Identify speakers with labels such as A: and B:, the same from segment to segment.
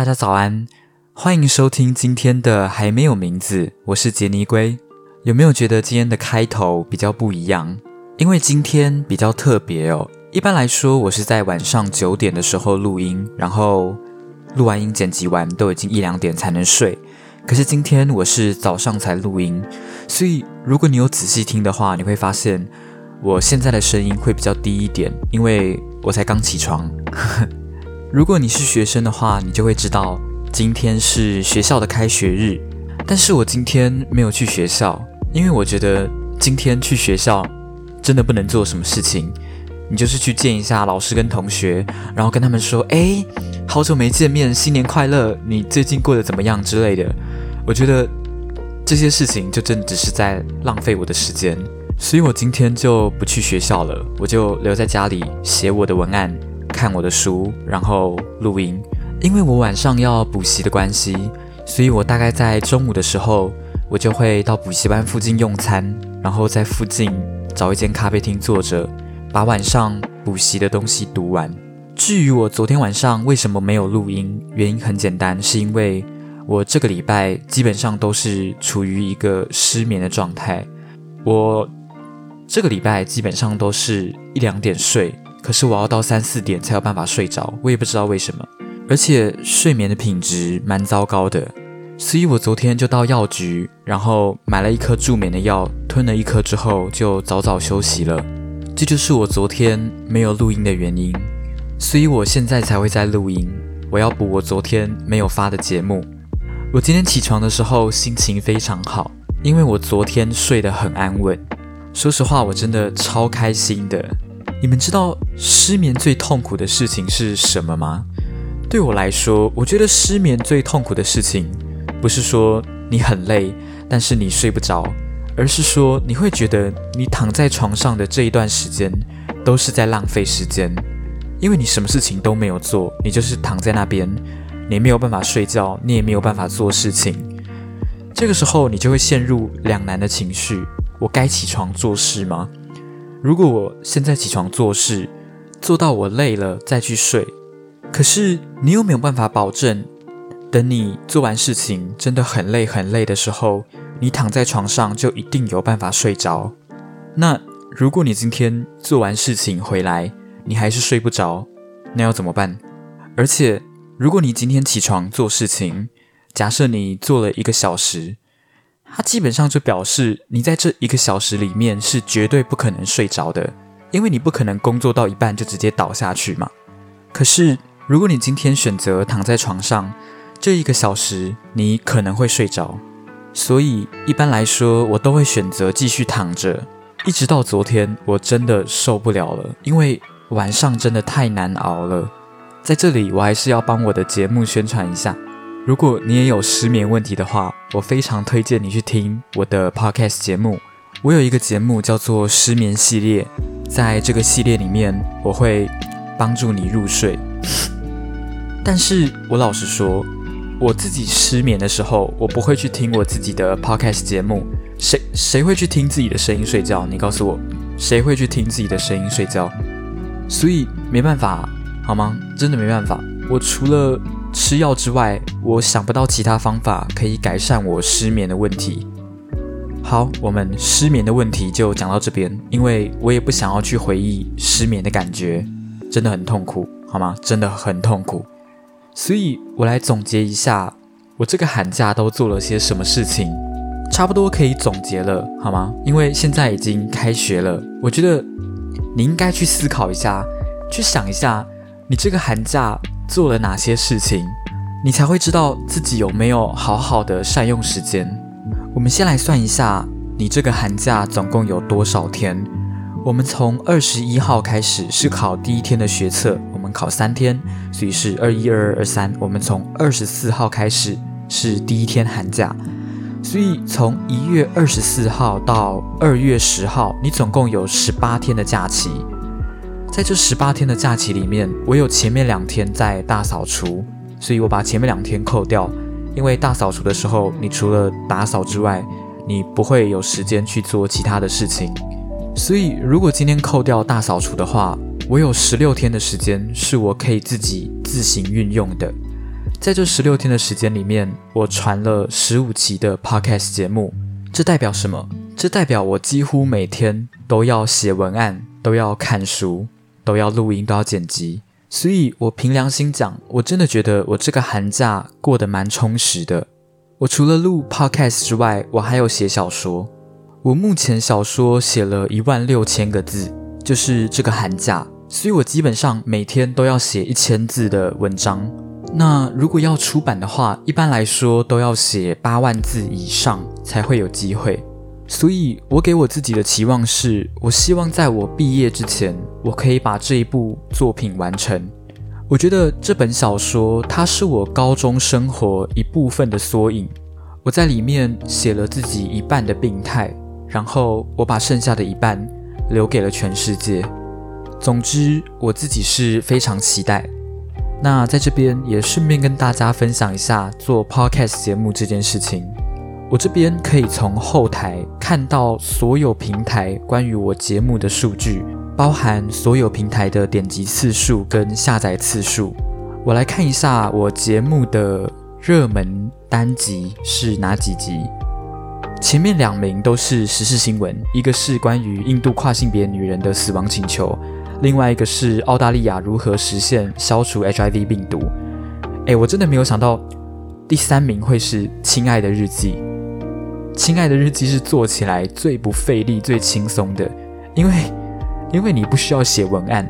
A: 大家早安，欢迎收听今天的还没有名字，我是杰尼龟。有没有觉得今天的开头比较不一样？因为今天比较特别哦。一般来说，我是在晚上九点的时候录音，然后录完音剪辑完都已经一两点才能睡。可是今天我是早上才录音，所以如果你有仔细听的话，你会发现我现在的声音会比较低一点，因为我才刚起床。如果你是学生的话，你就会知道今天是学校的开学日，但是我今天没有去学校，因为我觉得今天去学校真的不能做什么事情，你就是去见一下老师跟同学，然后跟他们说：“哎，好久没见面，新年快乐，你最近过得怎么样之类的。”我觉得这些事情就真的只是在浪费我的时间，所以我今天就不去学校了，我就留在家里写我的文案。看我的书，然后录音。因为我晚上要补习的关系，所以我大概在中午的时候，我就会到补习班附近用餐，然后在附近找一间咖啡厅坐着，把晚上补习的东西读完。至于我昨天晚上为什么没有录音，原因很简单，是因为我这个礼拜基本上都是处于一个失眠的状态。我这个礼拜基本上都是一两点睡。可是我要到三四点才有办法睡着，我也不知道为什么，而且睡眠的品质蛮糟糕的，所以我昨天就到药局，然后买了一颗助眠的药，吞了一颗之后就早早休息了。这就是我昨天没有录音的原因，所以我现在才会在录音。我要补我昨天没有发的节目。我今天起床的时候心情非常好，因为我昨天睡得很安稳。说实话，我真的超开心的。你们知道失眠最痛苦的事情是什么吗？对我来说，我觉得失眠最痛苦的事情，不是说你很累，但是你睡不着，而是说你会觉得你躺在床上的这一段时间都是在浪费时间，因为你什么事情都没有做，你就是躺在那边，你没有办法睡觉，你也没有办法做事情。这个时候，你就会陷入两难的情绪：我该起床做事吗？如果我现在起床做事，做到我累了再去睡，可是你有没有办法保证，等你做完事情真的很累很累的时候，你躺在床上就一定有办法睡着？那如果你今天做完事情回来，你还是睡不着，那要怎么办？而且如果你今天起床做事情，假设你做了一个小时。它基本上就表示你在这一个小时里面是绝对不可能睡着的，因为你不可能工作到一半就直接倒下去嘛。可是如果你今天选择躺在床上，这一个小时你可能会睡着，所以一般来说我都会选择继续躺着，一直到昨天我真的受不了了，因为晚上真的太难熬了。在这里我还是要帮我的节目宣传一下。如果你也有失眠问题的话，我非常推荐你去听我的 podcast 节目。我有一个节目叫做失眠系列，在这个系列里面，我会帮助你入睡。但是我老实说，我自己失眠的时候，我不会去听我自己的 podcast 节目。谁谁会去听自己的声音睡觉？你告诉我，谁会去听自己的声音睡觉？所以没办法，好吗？真的没办法。我除了吃药之外，我想不到其他方法可以改善我失眠的问题。好，我们失眠的问题就讲到这边，因为我也不想要去回忆失眠的感觉，真的很痛苦，好吗？真的很痛苦。所以我来总结一下，我这个寒假都做了些什么事情，差不多可以总结了，好吗？因为现在已经开学了，我觉得你应该去思考一下，去想一下，你这个寒假。做了哪些事情，你才会知道自己有没有好好的善用时间？我们先来算一下，你这个寒假总共有多少天？我们从二十一号开始是考第一天的学测，我们考三天，所以是二一、二二、二三。我们从二十四号开始是第一天寒假，所以从一月二十四号到二月十号，你总共有十八天的假期。在这十八天的假期里面，我有前面两天在大扫除，所以我把前面两天扣掉。因为大扫除的时候，你除了打扫之外，你不会有时间去做其他的事情。所以如果今天扣掉大扫除的话，我有十六天的时间是我可以自己自行运用的。在这十六天的时间里面，我传了十五期的 podcast 节目。这代表什么？这代表我几乎每天都要写文案，都要看书，都要录音，都要剪辑。所以，我凭良心讲，我真的觉得我这个寒假过得蛮充实的。我除了录 podcast 之外，我还有写小说。我目前小说写了一万六千个字，就是这个寒假。所以我基本上每天都要写一千字的文章。那如果要出版的话，一般来说都要写八万字以上才会有机会。所以，我给我自己的期望是，我希望在我毕业之前，我可以把这一部作品完成。我觉得这本小说，它是我高中生活一部分的缩影。我在里面写了自己一半的病态，然后我把剩下的一半留给了全世界。总之，我自己是非常期待。那在这边也顺便跟大家分享一下做 podcast 节目这件事情。我这边可以从后台看到所有平台关于我节目的数据，包含所有平台的点击次数跟下载次数。我来看一下我节目的热门单集是哪几集。前面两名都是时事新闻，一个是关于印度跨性别女人的死亡请求，另外一个是澳大利亚如何实现消除 HIV 病毒。哎，我真的没有想到第三名会是《亲爱的日记》。亲爱的日记是做起来最不费力、最轻松的，因为，因为你不需要写文案，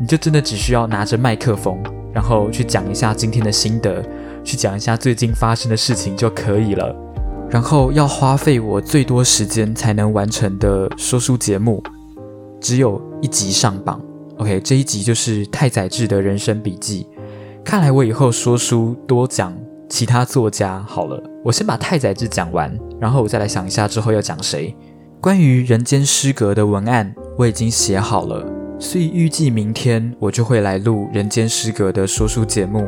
A: 你就真的只需要拿着麦克风，然后去讲一下今天的心得，去讲一下最近发生的事情就可以了。然后要花费我最多时间才能完成的说书节目，只有一集上榜。OK，这一集就是太宰治的人生笔记。看来我以后说书多讲。其他作家好了，我先把太宰治讲完，然后我再来想一下之后要讲谁。关于《人间失格》的文案我已经写好了，所以预计明天我就会来录《人间失格》的说书节目。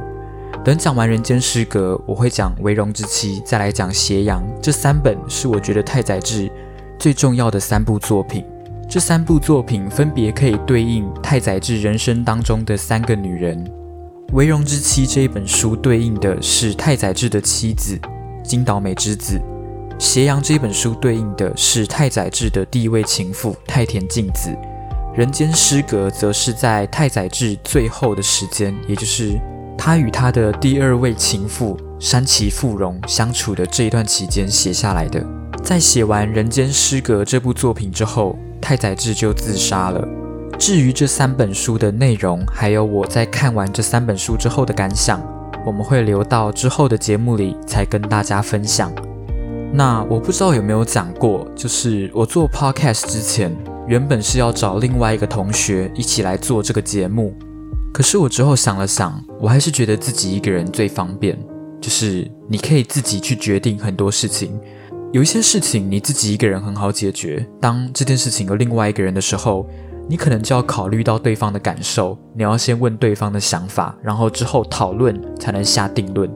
A: 等讲完《人间失格》，我会讲《为荣之妻》，再来讲《斜阳》。这三本是我觉得太宰治最重要的三部作品。这三部作品分别可以对应太宰治人生当中的三个女人。《为荣之妻》这一本书对应的是太宰治的妻子金岛美之子，《斜阳》这本书对应的是太宰治的第一位情妇太田静子，《人间失格》则是在太宰治最后的时间，也就是他与他的第二位情妇山崎富荣相处的这一段期间写下来的。在写完《人间失格》这部作品之后，太宰治就自杀了。至于这三本书的内容，还有我在看完这三本书之后的感想，我们会留到之后的节目里才跟大家分享。那我不知道有没有讲过，就是我做 podcast 之前，原本是要找另外一个同学一起来做这个节目，可是我之后想了想，我还是觉得自己一个人最方便，就是你可以自己去决定很多事情，有一些事情你自己一个人很好解决，当这件事情有另外一个人的时候。你可能就要考虑到对方的感受，你要先问对方的想法，然后之后讨论才能下定论。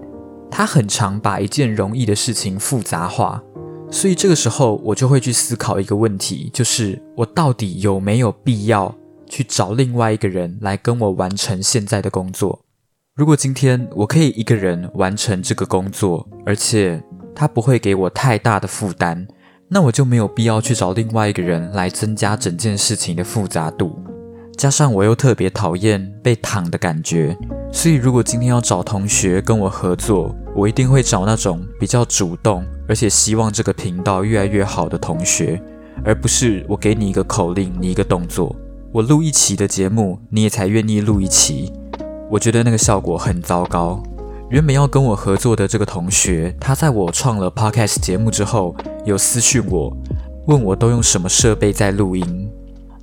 A: 他很常把一件容易的事情复杂化，所以这个时候我就会去思考一个问题，就是我到底有没有必要去找另外一个人来跟我完成现在的工作？如果今天我可以一个人完成这个工作，而且他不会给我太大的负担。那我就没有必要去找另外一个人来增加整件事情的复杂度，加上我又特别讨厌被躺的感觉，所以如果今天要找同学跟我合作，我一定会找那种比较主动，而且希望这个频道越来越好的同学，而不是我给你一个口令，你一个动作，我录一期的节目，你也才愿意录一期，我觉得那个效果很糟糕。原本要跟我合作的这个同学，他在我创了 podcast 节目之后，有私讯我，问我都用什么设备在录音。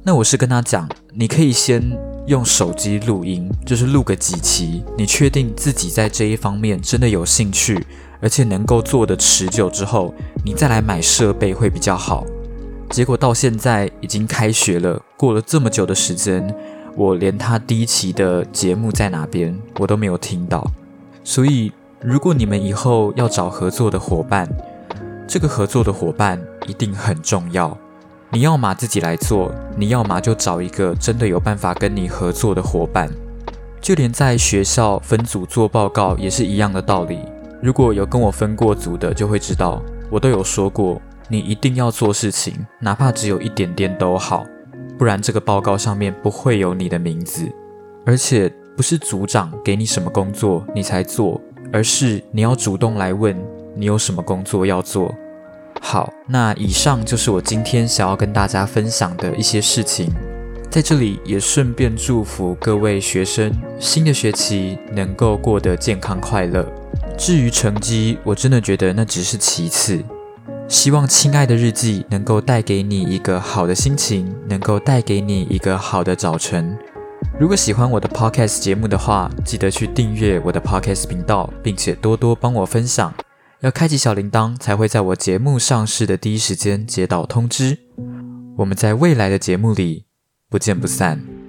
A: 那我是跟他讲，你可以先用手机录音，就是录个几期，你确定自己在这一方面真的有兴趣，而且能够做得持久之后，你再来买设备会比较好。结果到现在已经开学了，过了这么久的时间，我连他第一期的节目在哪边，我都没有听到。所以，如果你们以后要找合作的伙伴，这个合作的伙伴一定很重要。你要么自己来做，你要么就找一个真的有办法跟你合作的伙伴。就连在学校分组做报告也是一样的道理。如果有跟我分过组的，就会知道我都有说过，你一定要做事情，哪怕只有一点点都好，不然这个报告上面不会有你的名字。而且不是组长给你什么工作你才做，而是你要主动来问你有什么工作要做。好，那以上就是我今天想要跟大家分享的一些事情，在这里也顺便祝福各位学生新的学期能够过得健康快乐。至于成绩，我真的觉得那只是其次。希望亲爱的日记能够带给你一个好的心情，能够带给你一个好的早晨。如果喜欢我的 podcast 节目的话，记得去订阅我的 podcast 频道，并且多多帮我分享。要开启小铃铛，才会在我节目上市的第一时间接到通知。我们在未来的节目里不见不散。